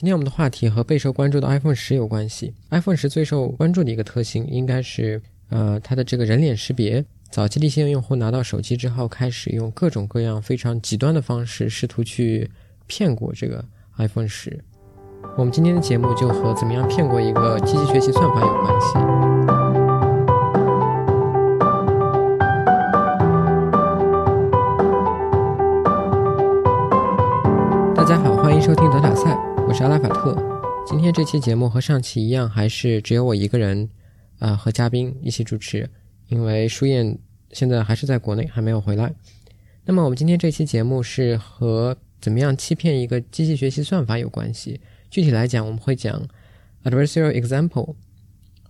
今天我们的话题和备受关注的 iPhone 十有关系。iPhone 十最受关注的一个特性，应该是呃它的这个人脸识别。早期的一些用户拿到手机之后，开始用各种各样非常极端的方式，试图去骗过这个 iPhone 十。我们今天的节目就和怎么样骗过一个机器学习算法有关系。大家好，欢迎收听德塔赛。我是阿拉法特，今天这期节目和上期一样，还是只有我一个人，啊，和嘉宾一起主持，因为舒燕现在还是在国内，还没有回来。那么我们今天这期节目是和怎么样欺骗一个机器学习算法有关系。具体来讲，我们会讲 adversarial example，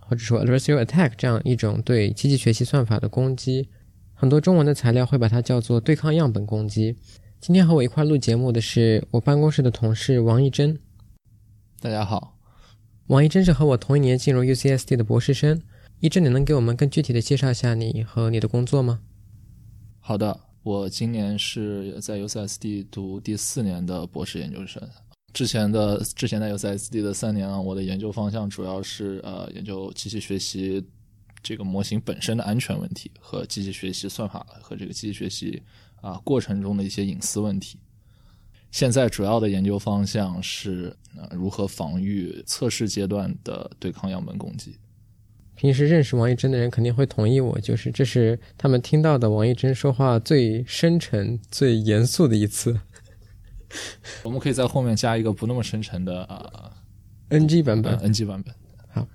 或者说 adversarial attack 这样一种对机器学习算法的攻击。很多中文的材料会把它叫做对抗样本攻击。今天和我一块录节目的是我办公室的同事王一真。大家好，王一真是和我同一年进入 UCSD 的博士生。一真，你能给我们更具体的介绍一下你和你的工作吗？好的，我今年是在 UCSD 读第四年的博士研究生。之前的之前在 UCSD 的三年啊，我的研究方向主要是呃研究机器学习这个模型本身的安全问题和机器学习算法和这个机器学习啊过程中的一些隐私问题。现在主要的研究方向是呃如何防御测试阶段的对抗样本攻击。平时认识王一真的人肯定会同意我，就是这是他们听到的王一真说话最深沉、最严肃的一次。我们可以在后面加一个不那么深沉的啊 NG 版本，NG 版本。好，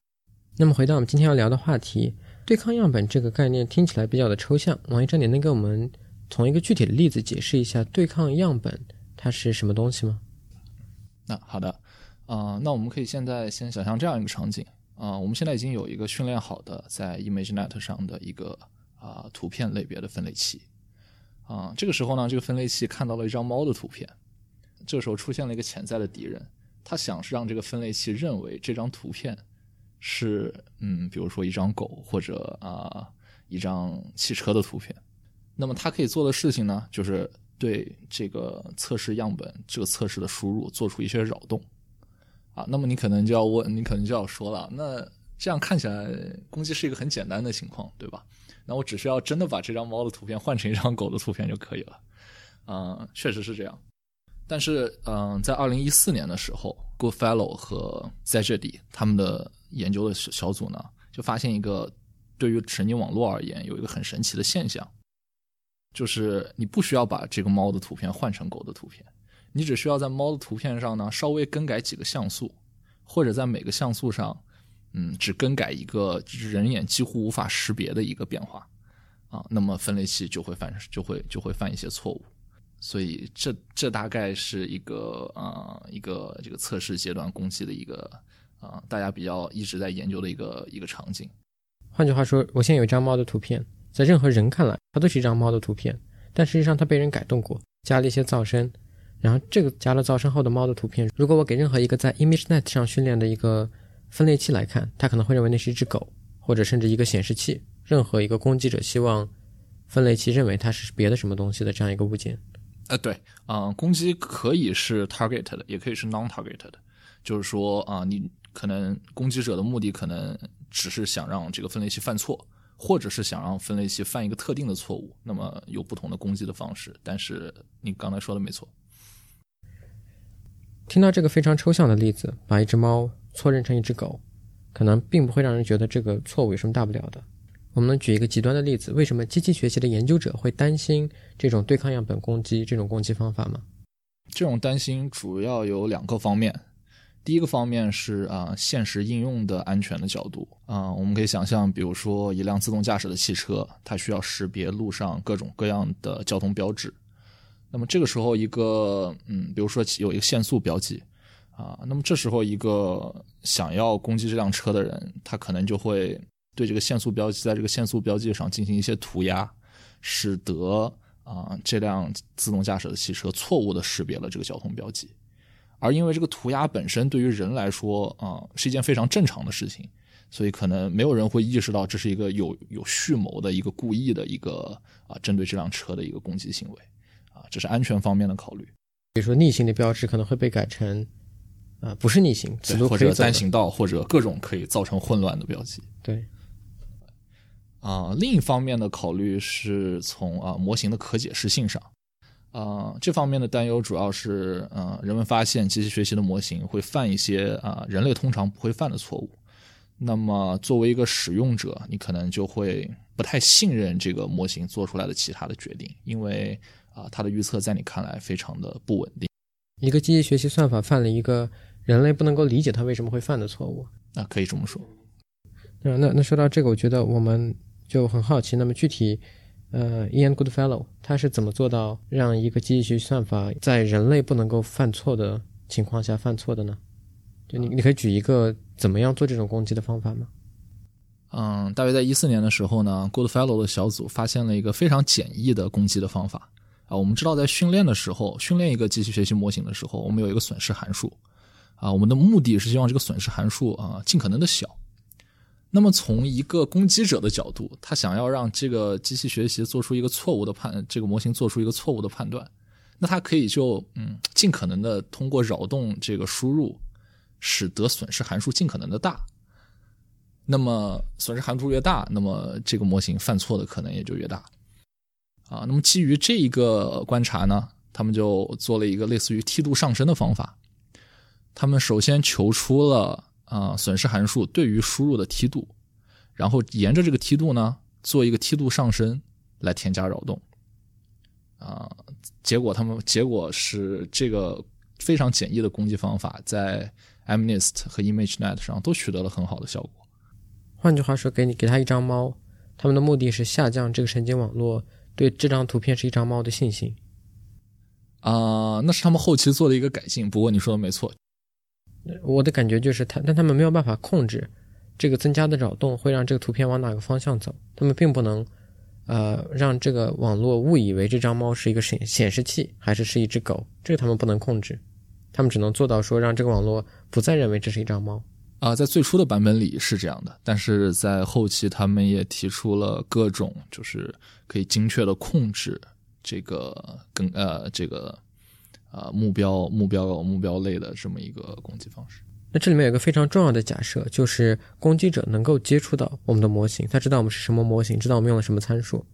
那么回到我们今天要聊的话题，对抗样本这个概念听起来比较的抽象。王一真，你能给我们从一个具体的例子解释一下对抗样本？它是什么东西吗？那好的，啊，那我们可以现在先想象这样一个场景啊，我们现在已经有一个训练好的在 ImageNet 上的一个啊图片类别的分类器啊，这个时候呢，这个分类器看到了一张猫的图片，这个时候出现了一个潜在的敌人，他想是让这个分类器认为这张图片是嗯，比如说一张狗或者啊一张汽车的图片，那么他可以做的事情呢，就是。对这个测试样本，这个测试的输入做出一些扰动，啊，那么你可能就要问，你可能就要说了，那这样看起来攻击是一个很简单的情况，对吧？那我只需要真的把这张猫的图片换成一张狗的图片就可以了，嗯，确实是这样。但是，嗯，在二零一四年的时候，Goodfellow 和 Zeddy 他们的研究的小组呢，就发现一个对于神经网络而言有一个很神奇的现象。就是你不需要把这个猫的图片换成狗的图片，你只需要在猫的图片上呢稍微更改几个像素，或者在每个像素上，嗯，只更改一个人眼几乎无法识别的一个变化，啊，那么分类器就会犯就会就会犯一些错误，所以这这大概是一个啊一个这个测试阶段攻击的一个啊大家比较一直在研究的一个一个场景。换句话说，我现在有一张猫的图片。在任何人看来，它都是一张猫的图片，但实际上它被人改动过，加了一些噪声。然后这个加了噪声后的猫的图片，如果我给任何一个在 ImageNet 上训练的一个分类器来看，它可能会认为那是一只狗，或者甚至一个显示器。任何一个攻击者希望分类器认为它是别的什么东西的这样一个物件。呃，对，啊，攻击可以是 target 的，也可以是 non-target 的，就是说啊，你可能攻击者的目的可能只是想让这个分类器犯错。或者是想让分类器犯一个特定的错误，那么有不同的攻击的方式。但是你刚才说的没错。听到这个非常抽象的例子，把一只猫错认成一只狗，可能并不会让人觉得这个错误有什么大不了的。我们能举一个极端的例子，为什么机器学习的研究者会担心这种对抗样本攻击这种攻击方法吗？这种担心主要有两个方面。第一个方面是啊，现实应用的安全的角度啊，我们可以想象，比如说一辆自动驾驶的汽车，它需要识别路上各种各样的交通标志。那么这个时候，一个嗯，比如说有一个限速标记啊，那么这时候一个想要攻击这辆车的人，他可能就会对这个限速标记在这个限速标记上进行一些涂鸦，使得啊这辆自动驾驶的汽车错误的识别了这个交通标记。而因为这个涂鸦本身对于人来说啊是一件非常正常的事情，所以可能没有人会意识到这是一个有有蓄谋的一个故意的一个啊针对这辆车的一个攻击行为，啊这是安全方面的考虑。比如说逆行的标志可能会被改成，呃不是逆行，此路或者单行道，或者各种可以造成混乱的标记。对，啊、另一方面的考虑是从啊、模型的可解释性上，啊、这方面的担忧主要是，呃，人们发现机器学习的模型会犯一些啊、人类通常不会犯的错误。那么作为一个使用者，你可能就会不太信任这个模型做出来的其他的决定，因为啊、它的预测在你看来非常的不稳定。一个机器学习算法犯了一个人类不能够理解它为什么会犯的错误。啊，可以这么说。那那那说到这个，我觉得我们就很好奇，那么具体，呃，Ian Goodfellow 他是怎么做到让一个机器学习算法在人类不能够犯错的情况下犯错的呢？就你你可以举一个怎么样做这种攻击的方法吗？嗯，大约在一四年的时候呢，Goodfellow 的小组发现了一个非常简易的攻击的方法啊。我们知道，在训练的时候，训练一个机器学习模型的时候，我们有一个损失函数啊。我们的目的是希望这个损失函数啊尽可能的小。那么，从一个攻击者的角度，他想要让这个机器学习做出一个错误的判，这个模型做出一个错误的判断，那他可以就嗯尽可能的通过扰动这个输入，使得损失函数尽可能的大。那么损失函数越大，那么这个模型犯错的可能也就越大。啊，那么基于这一个观察呢，他们就做了一个类似于梯度上升的方法。他们首先求出了啊、损失函数对于输入的梯度，然后沿着这个梯度呢做一个梯度上升来添加扰动。啊、结果他们结果是这个非常简易的攻击方法在 MNIST 和 ImageNet 上都取得了很好的效果。换句话说，给你给他一张猫，他们的目的是下降这个神经网络对这张图片是一张猫的信心。啊、那是他们后期做的一个改进。不过你说的没错，我的感觉就是他，但他们没有办法控制这个增加的扰动会让这个图片往哪个方向走，他们并不能，呃，让这个网络误以为这张猫是一个显显示器，还是是一只狗，这个他们不能控制，他们只能做到说让这个网络不再认为这是一张猫。啊、在最初的版本里是这样的，但是在后期他们也提出了各种就是可以精确的控制这个跟呃这个呃目标目标目标类的这么一个攻击方式。那这里面有一个非常重要的假设，就是攻击者能够接触到我们的模型，他知道我们是什么模型，知道我们用了什么参数。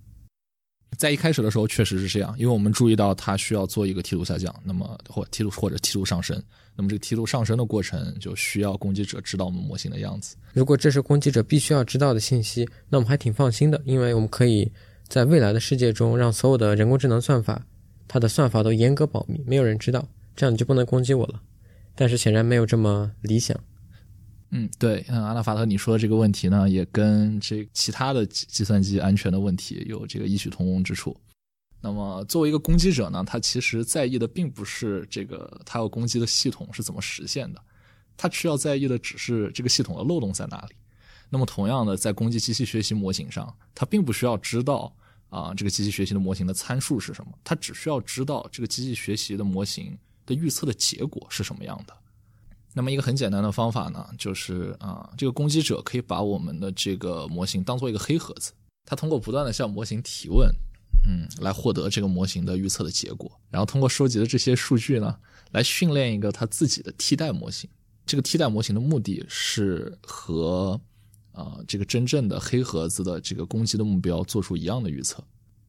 在一开始的时候确实是这样，因为我们注意到它需要做一个梯度下降，那么或梯度或者梯度上升，那么这个梯度上升的过程就需要攻击者知道我们模型的样子。如果这是攻击者必须要知道的信息，那我们还挺放心的，因为我们可以在未来的世界中让所有的人工智能算法，它的算法都严格保密，没有人知道，这样你就不能攻击我了。但是显然没有这么理想。嗯，对，嗯，阿纳法特你说的这个问题呢，也跟这其他的计计算机安全的问题有这个异曲同工之处。那么，作为一个攻击者呢，他其实在意的并不是这个他要攻击的系统是怎么实现的，他需要在意的只是这个系统的漏洞在哪里。那么，同样的，在攻击机器学习模型上，他并不需要知道啊、这个机器学习的模型的参数是什么，他只需要知道这个机器学习的模型的预测的结果是什么样的。那么一个很简单的方法呢，就是啊、这个攻击者可以把我们的这个模型当做一个黑盒子，他通过不断的向模型提问，嗯，来获得这个模型的预测的结果，然后通过收集的这些数据呢，来训练一个他自己的替代模型。这个替代模型的目的是和啊、这个真正的黑盒子的这个攻击的目标做出一样的预测。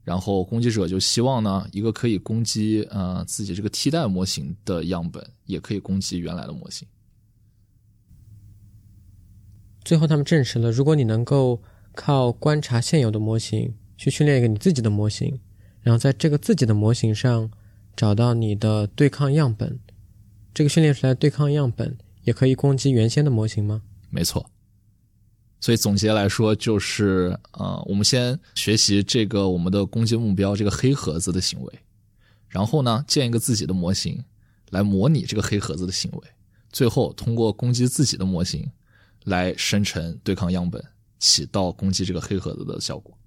然后攻击者就希望呢，一个可以攻击呃自己这个替代模型的样本，也可以攻击原来的模型。最后他们证实了，如果你能够靠观察现有的模型去训练一个你自己的模型，然后在这个自己的模型上找到你的对抗样本，这个训练出来的对抗样本也可以攻击原先的模型吗？没错。所以总结来说，就是呃，我们先学习这个我们的攻击目标这个黑盒子的行为，然后呢，建一个自己的模型来模拟这个黑盒子的行为，最后通过攻击自己的模型来生成对抗样本，起到攻击这个黑盒子的效果。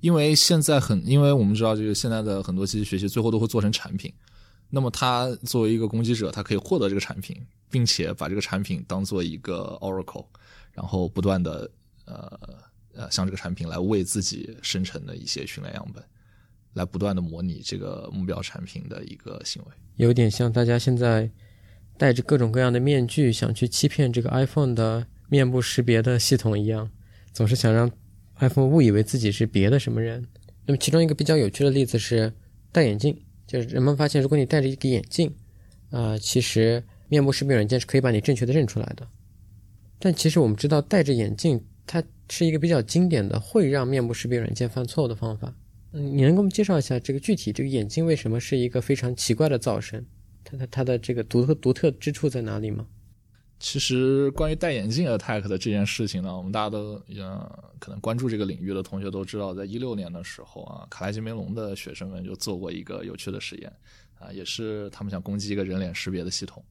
因为现在很，因为我们知道这个现在的很多机器学习最后都会做成产品，那么他作为一个攻击者，他可以获得这个产品，并且把这个产品当做一个 oracle。然后不断的呃呃向这个产品来为自己生成的一些训练样本，来不断的模拟这个目标产品的一个行为。有点像大家现在戴着各种各样的面具，想去欺骗这个 iPhone 的面部识别的系统一样，总是想让 iPhone 误以为自己是别的什么人。那么，其中一个比较有趣的例子是戴眼镜，就是人们发现，如果你戴着一个眼镜，啊，其实面部识别软件是可以把你正确的认出来的。但其实我们知道，戴着眼镜它是一个比较经典的会让面部识别软件犯错误的方法。嗯，你能给我们介绍一下这个具体这个眼镜为什么是一个非常奇怪的噪声？它它它的这个独特独特之处在哪里吗？其实关于戴眼镜 attack 的这件事情呢，我们大家都呃可能关注这个领域的同学都知道，在一六年的时候啊，卡莱基梅隆的学生们就做过一个有趣的实验啊，也是他们想攻击一个人脸识别的系统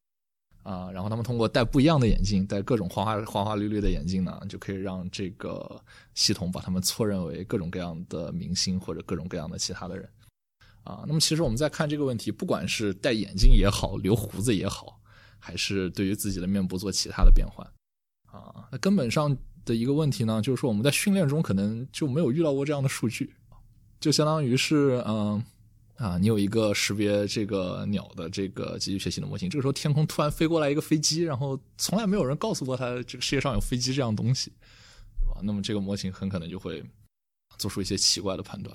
啊，然后他们通过戴不一样的眼镜，戴各种花花花花绿绿的眼镜呢，就可以让这个系统把他们错认为各种各样的明星或者各种各样的其他的人。啊，那么其实我们在看这个问题，不管是戴眼镜也好，留胡子也好，还是对于自己的面部做其他的变换，啊，那根本上的一个问题呢，就是说我们在训练中可能就没有遇到过这样的数据，就相当于是，嗯，啊，你有一个识别这个鸟的这个机器学习的模型，这个时候天空突然飞过来一个飞机，然后从来没有人告诉过他这个世界上有飞机这样东西，对吧？那么这个模型很可能就会做出一些奇怪的判断。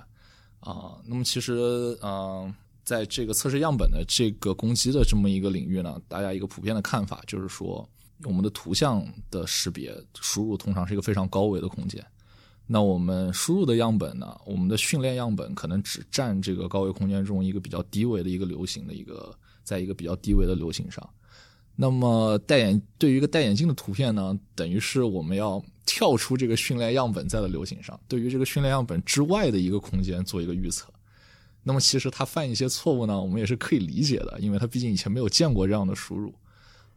啊，那么其实，嗯，在这个测试样本的这个攻击的这么一个领域呢，大家一个普遍的看法就是说，我们的图像的识别输入通常是一个非常高维的空间，那我们输入的样本呢，我们的训练样本可能只占这个高维空间中一个比较低维的一个流行的一个，在一个比较低维的流行上。那么戴眼对于一个戴眼镜的图片呢，等于是我们要跳出这个训练样本在的流行上，对于这个训练样本之外的一个空间做一个预测。那么其实它犯一些错误呢，我们也是可以理解的，因为它毕竟以前没有见过这样的输入，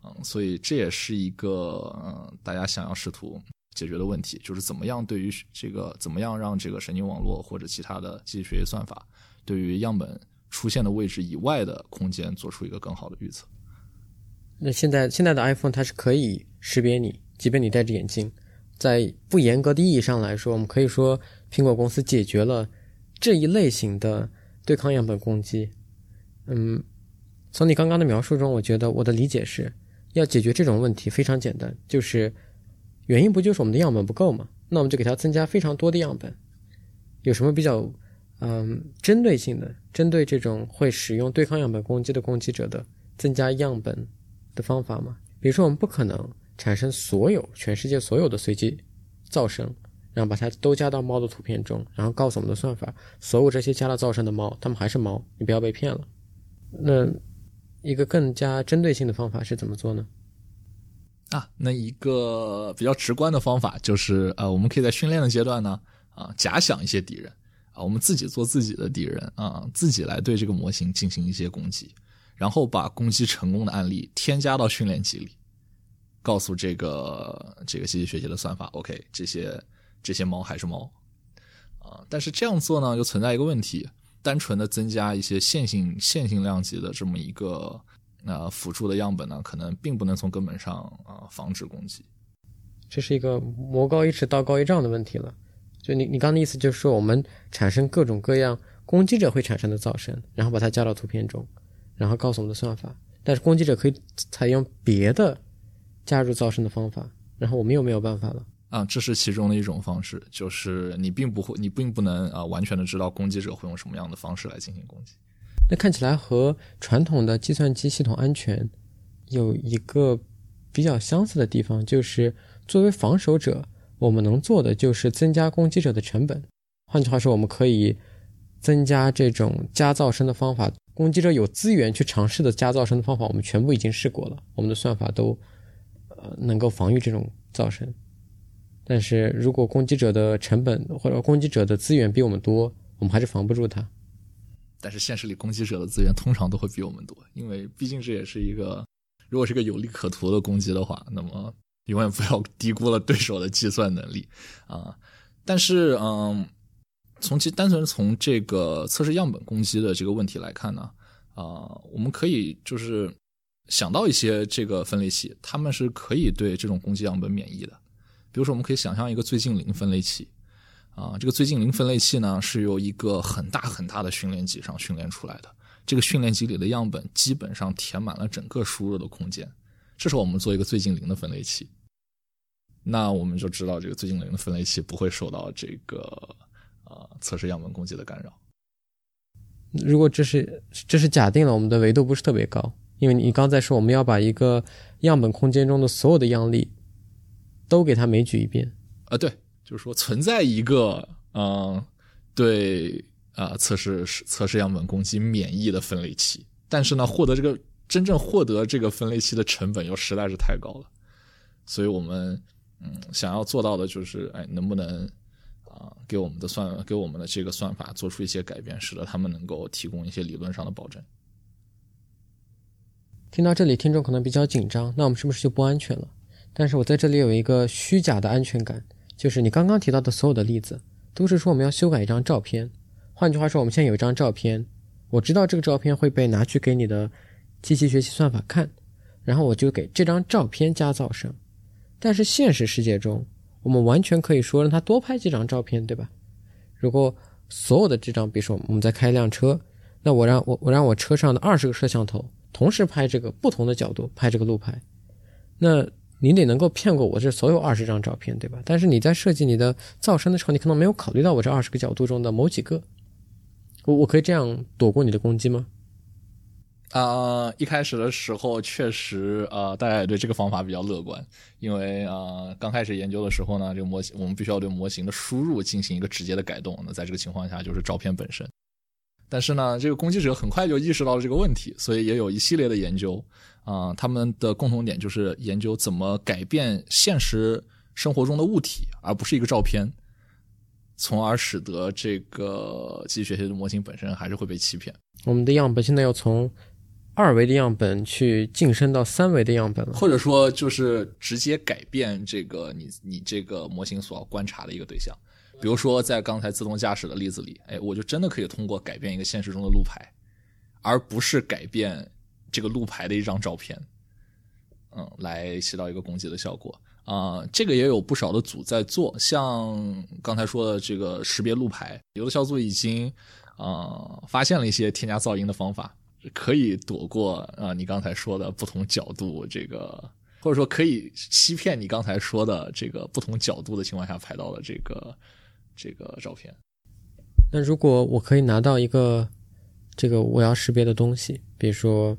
嗯，所以这也是一个嗯大家想要试图解决的问题，就是怎么样对于这个怎么样让这个神经网络或者其他的机器学习算法对于样本出现的位置以外的空间做出一个更好的预测。那现在现在的 iPhone 它是可以识别你，即便你戴着眼镜，在不严格的意义上来说，我们可以说苹果公司解决了这一类型的对抗样本攻击。嗯，从你刚刚的描述中，我觉得我的理解是要解决这种问题非常简单，就是原因不就是我们的样本不够吗？那我们就给它增加非常多的样本。有什么比较嗯针对性的，针对这种会使用对抗样本攻击的攻击者的增加样本？的方法吗？比如说，我们不可能产生所有全世界所有的随机噪声，然后把它都加到猫的图片中，然后告诉我们的算法，所有这些加了噪声的猫，它们还是猫，你不要被骗了。那一个更加针对性的方法是怎么做呢？啊，那一个比较直观的方法就是，呃，我们可以在训练的阶段呢，啊，假想一些敌人，啊，我们自己做自己的敌人，啊，自己来对这个模型进行一些攻击。然后把攻击成功的案例添加到训练集里，告诉这个这个机器学习的算法，OK，这些这些猫还是猫啊。但是这样做呢，就存在一个问题：单纯的增加一些线性线性量级的这么一个呃辅助的样本呢，可能并不能从根本上啊防止攻击。这是一个魔高一尺道高一丈的问题了。就你你刚的意思就是说，我们产生各种各样攻击者会产生的噪声，然后把它加到图片中。然后告诉我们的算法，但是攻击者可以采用别的加入噪声的方法，然后我们又没有办法了啊，这是其中的一种方式，就是你并不会，你并不能啊完全的知道攻击者会用什么样的方式来进行攻击。那看起来和传统的计算机系统安全有一个比较相似的地方，就是作为防守者，我们能做的就是增加攻击者的成本。换句话说，我们可以增加这种加噪声的方法。攻击者有资源去尝试的加噪声的方法，我们全部已经试过了，我们的算法都呃能够防御这种噪声。但是如果攻击者的成本或者攻击者的资源比我们多，我们还是防不住他。但是现实里，攻击者的资源通常都会比我们多，因为毕竟这也是一个，如果是个有利可图的攻击的话，那么永远不要低估了对手的计算能力啊。但是嗯。从其单纯从这个测试样本攻击的这个问题来看呢，啊，我们可以就是想到一些这个分类器，他们是可以对这种攻击样本免疫的。比如说，我们可以想象一个最近零分类器，啊，这个最近零分类器呢是由一个很大很大的训练集上训练出来的。这个训练集里的样本基本上填满了整个输入的空间。这时候我们做一个最近零的分类器，那我们就知道这个最近零的分类器不会受到这个呃测试样本攻击的干扰。如果这是这是假定了我们的维度不是特别高，因为你刚才说我们要把一个样本空间中的所有的样例都给它枚举一遍啊，对，就是说存在一个嗯对啊测试测试样本攻击免疫的分类器，但是呢获得这个。真正获得这个分类器的成本又实在是太高了，所以我们嗯想要做到的就是，哎，能不能啊给我们的算给我们的这个算法做出一些改变，使得他们能够提供一些理论上的保证。听到这里，听众可能比较紧张，那我们是不是就不安全了？但是我在这里有一个虚假的安全感，就是你刚刚提到的所有的例子，都是说我们要修改一张照片。换句话说，我们现在有一张照片，我知道这个照片会被拿去给你的。机器学习算法看，然后我就给这张照片加噪声。但是现实世界中，我们完全可以说让它多拍几张照片，对吧？如果所有的这张，比如说我们在开一辆车，那我让我我让我车上的二十个摄像头同时拍这个不同的角度拍这个路牌，那你得能够骗过我这所有二十张照片，对吧？但是你在设计你的噪声的时候，你可能没有考虑到我这二十个角度中的某几个，我我可以这样躲过你的攻击吗？啊，一开始的时候确实，呃，大家也对这个方法比较乐观，因为啊，刚开始研究的时候呢，这个模型我们必须要对模型的输入进行一个直接的改动。那在这个情况下，就是照片本身。但是呢，这个攻击者很快就意识到了这个问题，所以也有一系列的研究。啊，他们的共同点就是研究怎么改变现实生活中的物体，而不是一个照片，从而使得这个机器学习的模型本身还是会被欺骗。我们的样本现在要从。二维的样本去晋升到三维的样本了，或者说就是直接改变这个你你这个模型所要观察的一个对象。比如说在刚才自动驾驶的例子里，哎，我就真的可以通过改变一个现实中的路牌，而不是改变这个路牌的一张照片，嗯，来起到一个攻击的效果啊。这个也有不少的组在做，像刚才说的这个识别路牌，有的小组已经啊发现了一些添加噪音的方法。可以躲过啊，你刚才说的不同角度，这个或者说可以欺骗你刚才说的这个不同角度的情况下拍到的这个这个照片。那如果我可以拿到一个这个我要识别的东西，比如说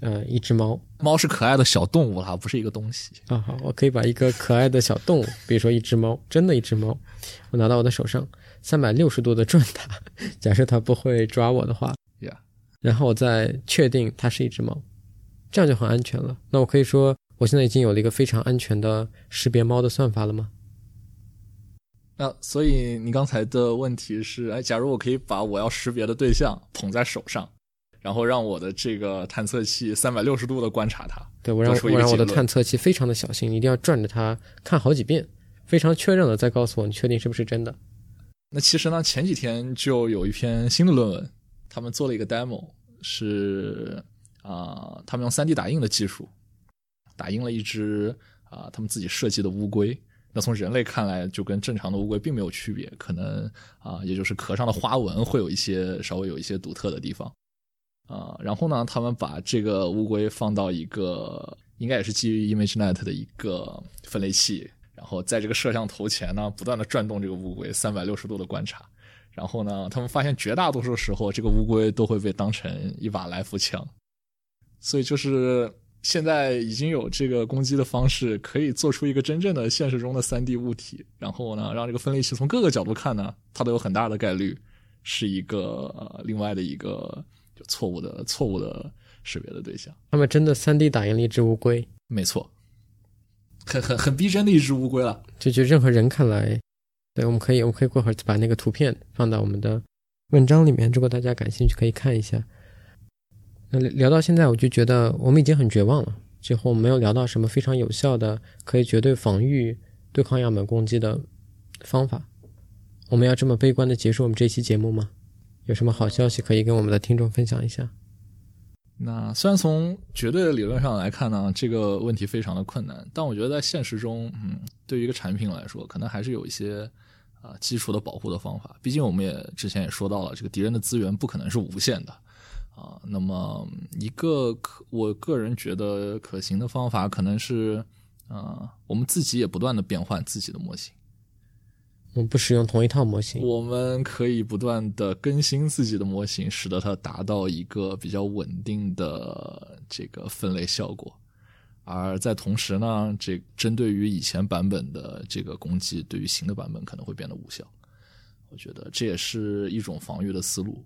呃一只猫，猫是可爱的小动物啦，不是一个东西啊。好，我可以把一个可爱的小动物，比如说一只猫，真的一只猫，我拿到我的手上，三百六十度的转它，假设它不会抓我的话。然后我再确定它是一只猫，这样就很安全了。那我可以说，我现在已经有了一个非常安全的识别猫的算法了吗？那所以你刚才的问题是，哎，假如我可以把我要识别的对象捧在手上，然后让我的这个探测器三百六十度的观察它，对我让我让我的探测器非常的小心，一定要转着它看好几遍，非常确认了再告诉我你确定是不是真的。那其实呢，前几天就有一篇新的论文。他们做了一个 demo，是啊，他们用 3D 打印的技术打印了一只啊，他们自己设计的乌龟。那从人类看来，就跟正常的乌龟并没有区别，可能啊，也就是壳上的花纹会有一些稍微有一些独特的地方啊。然后呢，他们把这个乌龟放到一个应该也是基于 ImageNet 的一个分类器，然后在这个摄像头前呢，不断的转动这个乌龟，三百六十度的观察。然后呢，他们发现绝大多数时候，这个乌龟都会被当成一把来福枪，所以就是现在已经有这个攻击的方式，可以做出一个真正的现实中的三 D 物体，然后呢，让这个分类器从各个角度看呢，它都有很大的概率是一个呃另外的一个就错误的错误的识别的对象。他们真的三 D 打印了一只乌龟，没错，很很很逼真的一只乌龟了，就就任何人看来。对，我们可以，我们可以过会儿把那个图片放到我们的文章里面，如果大家感兴趣，可以看一下。那聊到现在，我就觉得我们已经很绝望了。最后没有聊到什么非常有效的、可以绝对防御对抗样本攻击的方法。我们要这么悲观的结束我们这期节目吗？有什么好消息可以跟我们的听众分享一下？那虽然从绝对的理论上来看呢，这个问题非常的困难，但我觉得在现实中，嗯，对于一个产品来说，可能还是有一些。啊，基础的保护的方法，毕竟我们也之前也说到了，这个敌人的资源不可能是无限的，啊。那么一个可我个人觉得可行的方法，可能是呃，我们自己也不断的变换自己的模型。我们不使用同一套模型，我们可以不断的更新自己的模型，使得它达到一个比较稳定的这个分类效果。而在同时呢，这针对于以前版本的这个攻击，对于新的版本可能会变得无效。我觉得这也是一种防御的思路。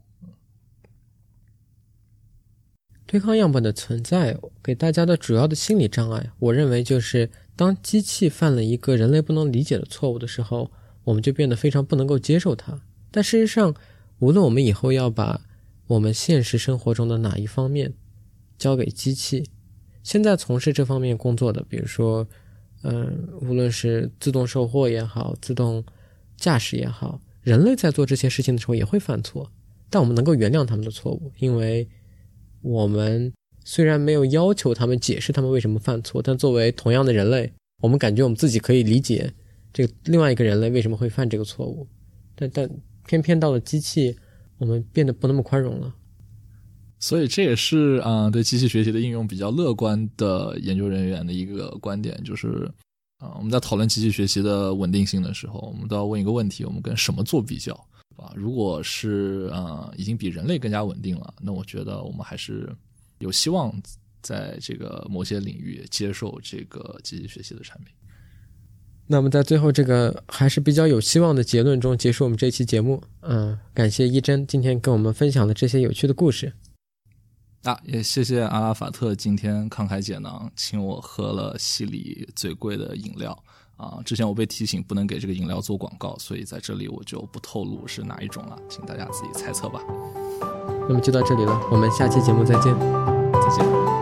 对抗样本的存在给大家的主要的心理障碍，我认为就是当机器犯了一个人类不能理解的错误的时候。我们就变得非常不能够接受它。但事实上，无论我们以后要把我们现实生活中的哪一方面交给机器，现在从事这方面工作的，比如说，嗯，无论是自动售货也好，自动驾驶也好，人类在做这些事情的时候也会犯错，但我们能够原谅他们的错误，因为我们虽然没有要求他们解释他们为什么犯错，但作为同样的人类，我们感觉我们自己可以理解。这个另外一个人类为什么会犯这个错误？但但偏偏到了机器，我们变得不那么宽容了。所以这也是啊，对机器学习的应用比较乐观的研究人员的一个观点，就是啊，我们在讨论机器学习的稳定性的时候，我们都要问一个问题：我们跟什么做比较？啊，如果是呃，已经比人类更加稳定了，那我觉得我们还是有希望在这个某些领域接受这个机器学习的产品。那么，在最后这个还是比较有希望的结论中结束我们这期节目。嗯，感谢一真今天跟我们分享的这些有趣的故事。啊，也谢谢阿拉法特今天慷慨解囊，请我喝了系里最贵的饮料。啊，之前我被提醒不能给这个饮料做广告，所以在这里我就不透露是哪一种了，请大家自己猜测吧。那么就到这里了，我们下期节目再见。再见。